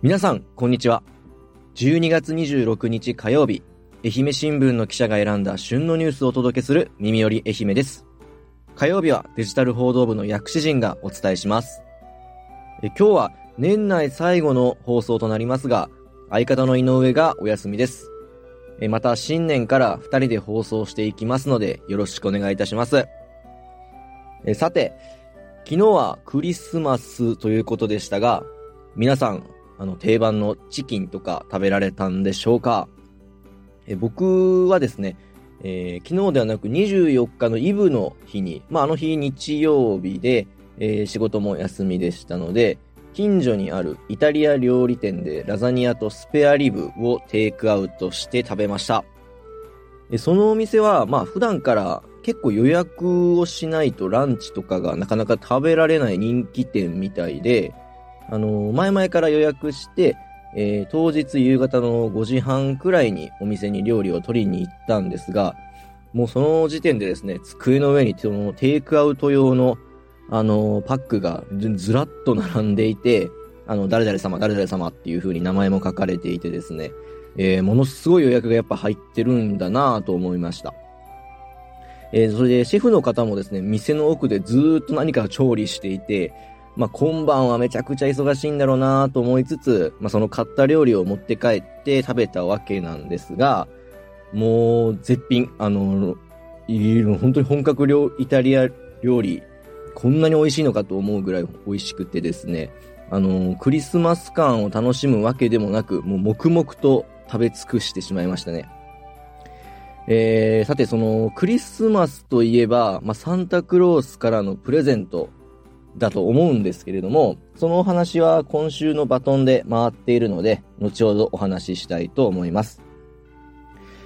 皆さん、こんにちは。12月26日火曜日、愛媛新聞の記者が選んだ旬のニュースをお届けする耳より愛媛です。火曜日はデジタル報道部の薬師陣がお伝えします。え今日は年内最後の放送となりますが、相方の井上がお休みです。えまた新年から2人で放送していきますので、よろしくお願いいたします。えさて、昨日はクリスマスということでしたが、皆さんあの、定番のチキンとか食べられたんでしょうかえ僕はですね、えー、昨日ではなく24日のイブの日に、まあ、あの日日曜日で、えー、仕事も休みでしたので、近所にあるイタリア料理店でラザニアとスペアリブをテイクアウトして食べました。そのお店は、まあ普段から結構予約をしないとランチとかがなかなか食べられない人気店みたいで、あの、前々から予約して、えー、当日夕方の5時半くらいにお店に料理を取りに行ったんですが、もうその時点でですね、机の上にそのテイクアウト用の、あの、パックがずらっと並んでいて、あの、誰々様、誰々様っていう風に名前も書かれていてですね、えー、ものすごい予約がやっぱ入ってるんだなぁと思いました。えー、それでシェフの方もですね、店の奥でずっと何か調理していて、まあ、今晩はめちゃくちゃ忙しいんだろうなと思いつつ、まあ、その買った料理を持って帰って食べたわけなんですが、もう絶品、あの、本当に本格料イタリア料理、こんなに美味しいのかと思うぐらい美味しくてですね、あの、クリスマス感を楽しむわけでもなく、もう黙々と食べ尽くしてしまいましたね。えー、さてそのクリスマスといえば、まあ、サンタクロースからのプレゼントだと思うんですけれども、そのお話は今週のバトンで回っているので、後ほどお話ししたいと思います。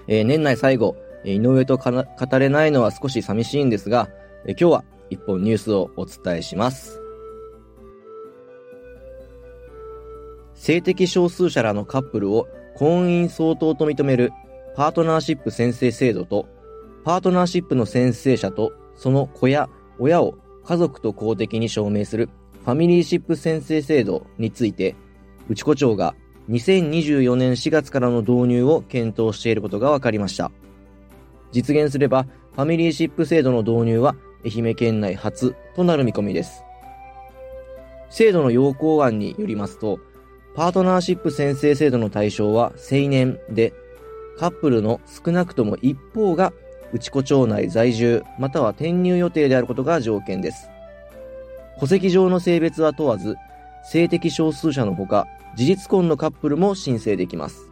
えー、年内最後、井上と語れないのは少し寂しいんですが、えー、今日は一本ニュースをお伝えします。性的少数者らのカップルを婚姻相当と認めるパートナーシップ宣誓制度と、パートナーシップの宣誓者とその子や親を家族と公的に証明するファミリーシップ宣誓制度について、内子町が2024年4月からの導入を検討していることが分かりました。実現すれば、ファミリーシップ制度の導入は愛媛県内初となる見込みです。制度の要項案によりますと、パートナーシップ宣誓制度の対象は青年で、カップルの少なくとも一方が内子町内在住、または転入予定であることが条件です。戸籍上の性別は問わず、性的少数者のほか、事実婚のカップルも申請できます。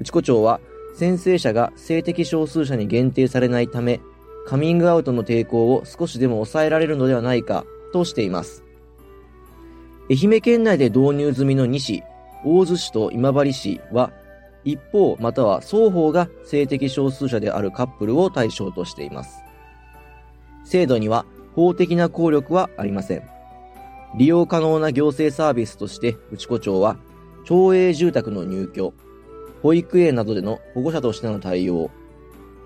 内子町は、宣誓者が性的少数者に限定されないため、カミングアウトの抵抗を少しでも抑えられるのではないかとしています。愛媛県内で導入済みの2市、大洲市と今治市は、一方または双方が性的少数者であるカップルを対象としています。制度には法的な効力はありません。利用可能な行政サービスとして内子町は、町営住宅の入居、保育園などでの保護者としての対応、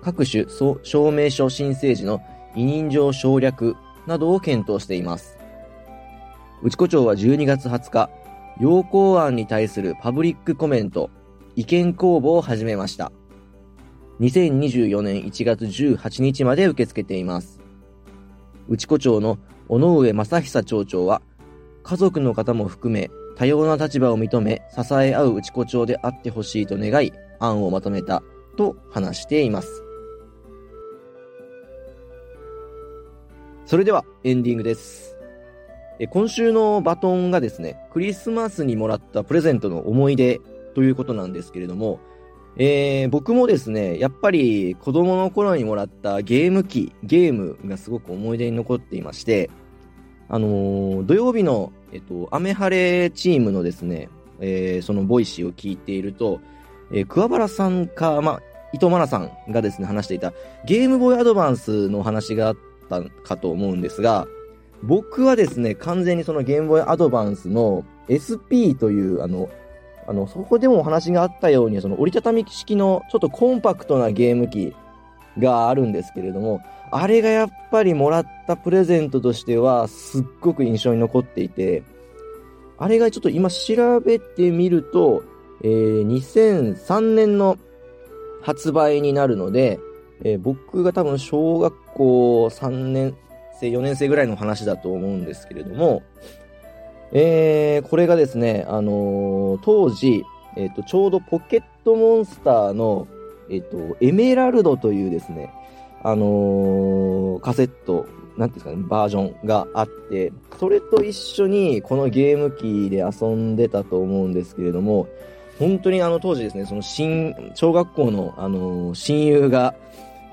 各種証明書申請時の委任状省略などを検討しています。内子町は12月20日、要項案に対するパブリックコメント意見公募を始めました。2024年1月18日まで受け付けています。内子町の尾上正久町長は、家族の方も含め多様な立場を認め支え合う内子町であってほしいと願い案をまとめたと話しています。それではエンディングです。今週のバトンがですね、クリスマスにもらったプレゼントの思い出ということなんですけれども、えー、僕もですね、やっぱり子供の頃にもらったゲーム機、ゲームがすごく思い出に残っていまして、あのー、土曜日の、えっと、雨晴れチームのですね、えー、その Voicy を聞いていると、えー、桑原さんか、ま伊藤真奈さんがですね、話していたゲームボーイアドバンスの話があったかと思うんですが、僕はですね、完全にそのゲームボーイアドバンスの SP という、あの、あの、そこでもお話があったように、その折りたたみ式のちょっとコンパクトなゲーム機があるんですけれども、あれがやっぱりもらったプレゼントとしては、すっごく印象に残っていて、あれがちょっと今調べてみると、えー、2003年の発売になるので、えー、僕が多分小学校3年生、4年生ぐらいの話だと思うんですけれども、えー、これがですね、あのー、当時、えっ、と、ちょうどポケットモンスターの、えっ、と、エメラルドというですね、あのカセット、なんていうんですかね、バージョンがあって、それと一緒にこのゲーム機で遊んでたと思うんですけれども、本当にあの当時ですね、その新、小学校のあの親友が、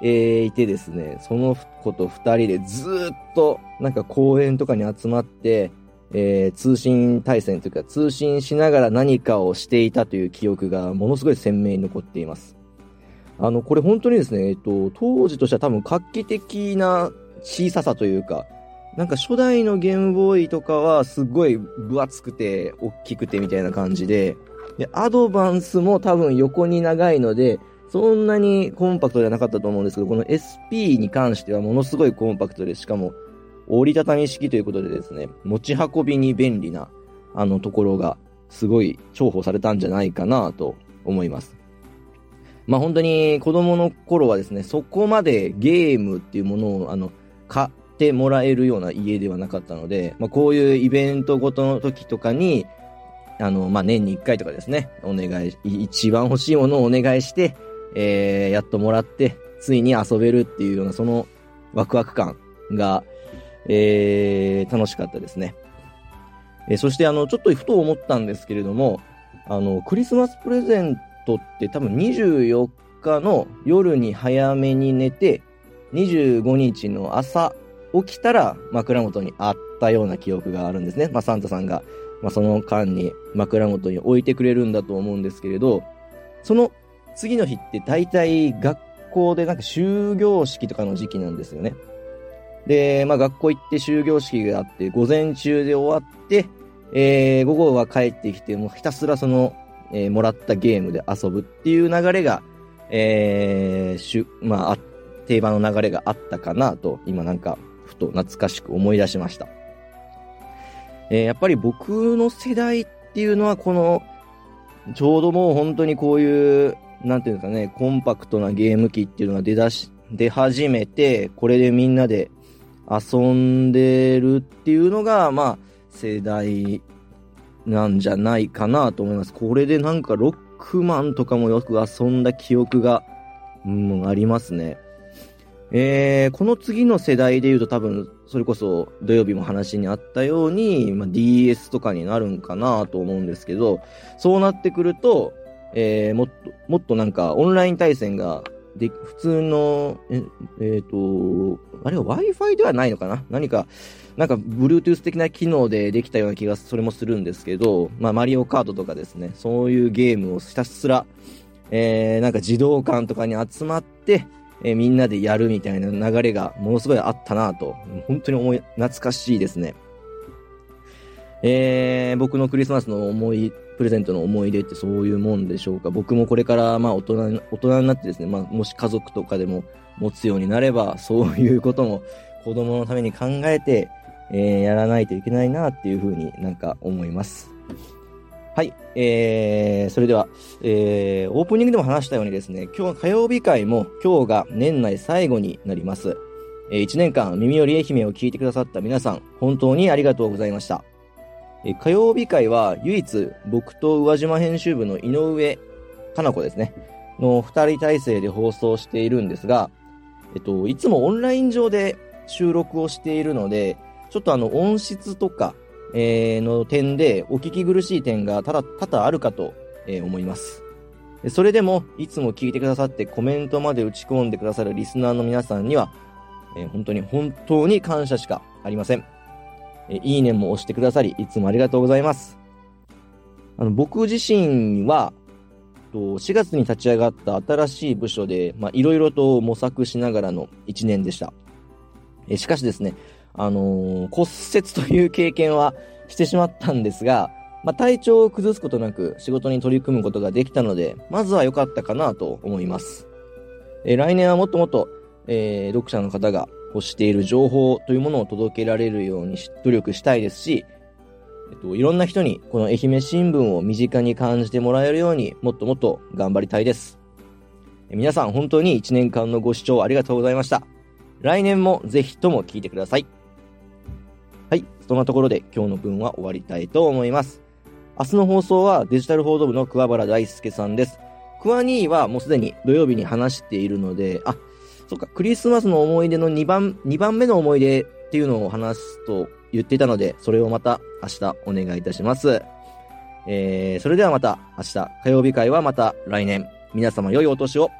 えー、いてですね、その子と二人でずっとなんか公園とかに集まって、えー、通信対戦というか通信しながら何かをしていたという記憶がものすごい鮮明に残っています。あの、これ本当にですね、えっと、当時としては多分画期的な小ささというか、なんか初代のゲームボーイとかはすごい分厚くて、大きくてみたいな感じで、で、アドバンスも多分横に長いので、そんなにコンパクトじゃなかったと思うんですけど、この SP に関してはものすごいコンパクトで、しかも折りたたみ式ということでですね、持ち運びに便利な、あのところが、すごい重宝されたんじゃないかなと思います。まあ本当に子供の頃はですね、そこまでゲームっていうものを、あの、買ってもらえるような家ではなかったので、まあこういうイベントごとの時とかに、あの、まあ年に1回とかですね、お願い、一番欲しいものをお願いして、えー、やっともらって、ついに遊べるっていうような、そのワクワク感が、えー、楽しかったですね。えー、そしてあの、ちょっとふと思ったんですけれども、あの、クリスマスプレゼントって多分24日の夜に早めに寝て、25日の朝起きたら枕元にあったような記憶があるんですね。まあ、サンタさんが、まあ、その間に枕元に置いてくれるんだと思うんですけれど、その次の日って大体学校でなんか終業式とかの時期なんですよね。で、まあ学校行って終業式があって、午前中で終わって、えー、午後は帰ってきて、もうひたすらその、えー、もらったゲームで遊ぶっていう流れが、えー、しゅ、まあ、定番の流れがあったかなと、今なんか、ふと懐かしく思い出しました。えー、やっぱり僕の世代っていうのは、この、ちょうどもう本当にこういう、なんていうんですかね、コンパクトなゲーム機っていうのが出だし、出始めて、これでみんなで遊んでるっていうのが、まあ、世代なんじゃないかなと思います。これでなんかロックマンとかもよく遊んだ記憶が、うん、ありますね。えー、この次の世代で言うと多分、それこそ土曜日も話にあったように、まあ、DS とかになるんかなと思うんですけど、そうなってくると、えー、もっと、もっとなんかオンライン対戦がで、普通の、え、えっ、ー、と、あれは Wi-Fi ではないのかな？何か、なんか Bluetooth 的な機能でできたような気がそれもするんですけど、まあマリオカートとかですね、そういうゲームをひたすら、えー、なんか児童館とかに集まって、えー、みんなでやるみたいな流れがものすごいあったなと、本当に思い、懐かしいですね。えー、僕のクリスマスの思いプレゼントの思い出ってそういうもんでしょうか？僕もこれからまあ大人に、大人になってですね、まあもし家族とかでも持つようになれば、そういうことも子供のために考えて、えー、やらないといけないなっていうふうになんか思います。はい。えー、それでは、えー、オープニングでも話したようにですね、今日火曜日会も今日が年内最後になります。えー、1年間耳より愛媛を聞いてくださった皆さん、本当にありがとうございました。え火曜日会は唯一僕と宇和島編集部の井上かな子ですね、の二人体制で放送しているんですが、えっと、いつもオンライン上で収録をしているので、ちょっとあの音質とか、えー、の点でお聞き苦しい点が多々多々あるかと、え、思います。それでも、いつも聞いてくださってコメントまで打ち込んでくださるリスナーの皆さんには、えー、本当に本当に感謝しかありません。えいいねも押してくださり、いつもありがとうございます。あの、僕自身は、4月に立ち上がった新しい部署で、まあ、いろいろと模索しながらの1年でした。えしかしですね、あのー、骨折という経験はしてしまったんですが、まあ、体調を崩すことなく仕事に取り組むことができたので、まずは良かったかなと思います。え来年はもっともっと、えー、読者の方が欲している情報というものを届けられるように努力したいですし、えっと、いろんな人にこの愛媛新聞を身近に感じてもらえるようにもっともっと頑張りたいです。皆さん本当に1年間のご視聴ありがとうございました。来年もぜひとも聞いてください。はい。そんなところで今日の分は終わりたいと思います。明日の放送はデジタル報道部の桑原大輔さんです。クワニーはもうすでに土曜日に話しているので、あ、そっか、クリスマスの思い出の2番、2番目の思い出っていうのを話すと言っていたので、それをまた明日お願いいたします。えー、それではまた明日、火曜日会はまた来年、皆様良いお年を。